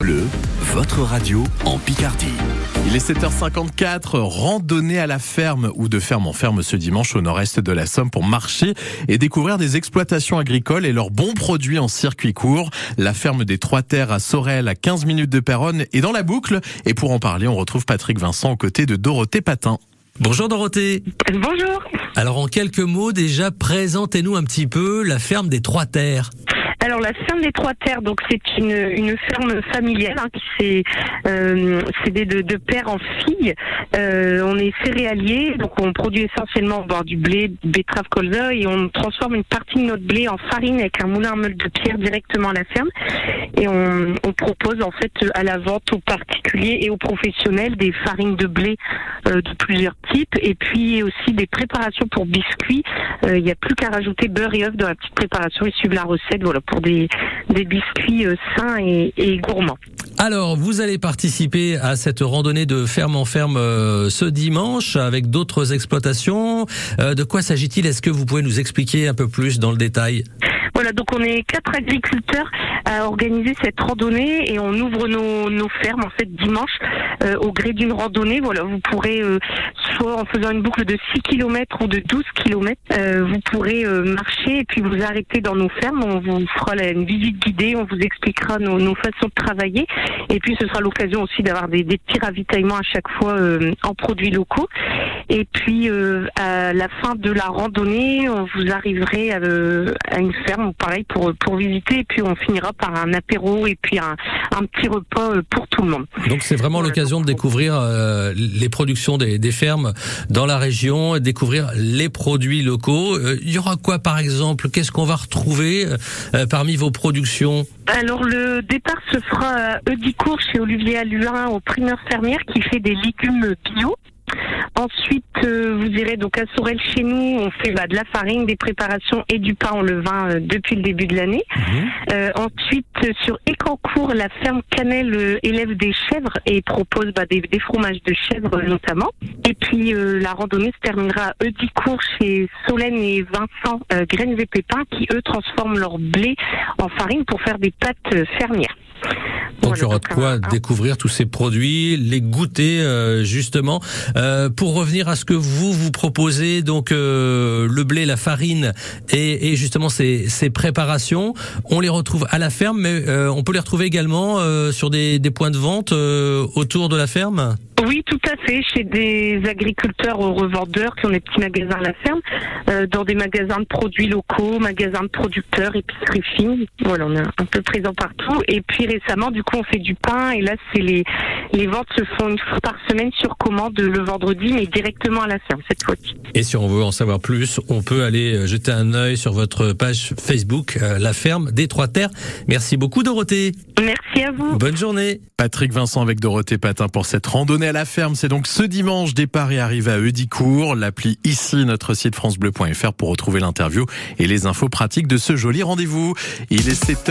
Bleu, votre radio en Picardie. Il est 7h54, randonnée à la ferme ou de ferme en ferme ce dimanche au nord-est de la Somme pour marcher et découvrir des exploitations agricoles et leurs bons produits en circuit court. La ferme des Trois Terres à Sorel à 15 minutes de Péronne est dans la boucle. Et pour en parler, on retrouve Patrick Vincent aux côtés de Dorothée Patin. Bonjour Dorothée. Bonjour. Alors en quelques mots déjà, présentez-nous un petit peu la ferme des Trois Terres. Alors la ferme des Trois Terres, donc c'est une, ferme familiale hein, qui s'est euh, de, père en fille. Euh, on est céréalier, donc on produit essentiellement du blé, betterave, colza, et on transforme une partie de notre blé en farine avec un moulin à meule de pierre directement à la ferme. Et on, propose en fait à la vente aux particuliers et aux professionnels des farines de blé euh, de plusieurs types, et puis aussi des préparations pour biscuits. Euh, Il n'y a plus qu'à rajouter beurre et œufs dans la petite préparation et suivre la recette. Voilà des, des biscuits euh, sains et, et gourmands. Alors, vous allez participer à cette randonnée de ferme en ferme euh, ce dimanche avec d'autres exploitations. Euh, de quoi s'agit-il? Est-ce que vous pouvez nous expliquer un peu plus dans le détail? Voilà, donc on est quatre agriculteurs à organiser cette randonnée et on ouvre nos, nos fermes en fait dimanche euh, au gré d'une randonnée. Voilà, vous pourrez euh, en faisant une boucle de 6 km ou de 12 km, euh, vous pourrez euh, marcher et puis vous arrêter dans nos fermes. On vous fera une visite guidée, on vous expliquera nos, nos façons de travailler et puis ce sera l'occasion aussi d'avoir des, des petits ravitaillements à chaque fois euh, en produits locaux. Et puis euh, à la fin de la randonnée, on vous arriverez à, à une ferme, pareil pour pour visiter, et puis on finira par un apéro et puis un, un petit repas euh, pour tout le monde. Donc c'est vraiment l'occasion de découvrir euh, les productions des, des fermes dans la région, découvrir les produits locaux. Euh, Il y aura quoi par exemple? Qu'est-ce qu'on va retrouver parmi vos productions? Alors le départ se fera à Eudicourt chez Olivier Alluin au primeur fermière qui fait des légumes bio. Ensuite, euh, vous irez donc à Sorel chez nous. On fait bah, de la farine, des préparations et du pain en levain euh, depuis le début de l'année. Euh, ensuite, euh, sur Écancourt, la ferme Cannelle euh, élève des chèvres et propose bah, des, des fromages de chèvres euh, notamment. Et puis euh, la randonnée se terminera à Eudicourt chez Solène et Vincent euh, Graines et Pépins qui eux transforment leur blé en farine pour faire des pâtes fermières. Il y aura de quoi un- découvrir tous ces produits, les goûter euh, justement. Euh, pour revenir à ce que vous vous proposez, donc euh, le blé, la farine et, et justement ces, ces préparations, on les retrouve à la ferme, mais euh, on peut les retrouver également euh, sur des, des points de vente euh, autour de la ferme? Oui, tout à fait, chez des agriculteurs ou revendeurs qui ont des petits magasins à la ferme, euh, dans des magasins de produits locaux, magasins de producteurs, épiceries fines. Voilà, on est un peu présent partout. Et puis récemment, du coup, on fait du pain et là, c'est les les ventes se font une fois par semaine sur commande le vendredi, mais directement à la ferme cette fois-ci. Et si on veut en savoir plus, on peut aller jeter un œil sur votre page Facebook, euh, la ferme des Trois Terres. Merci beaucoup Dorothée. Merci à vous. Bonne journée. Patrick Vincent avec Dorothée Patin pour cette randonnée à la ferme. C'est donc ce dimanche, départ et arrivée à Eudicourt. L'appli ici, notre site francebleu.fr pour retrouver l'interview et les infos pratiques de ce joli rendez-vous. Il est 7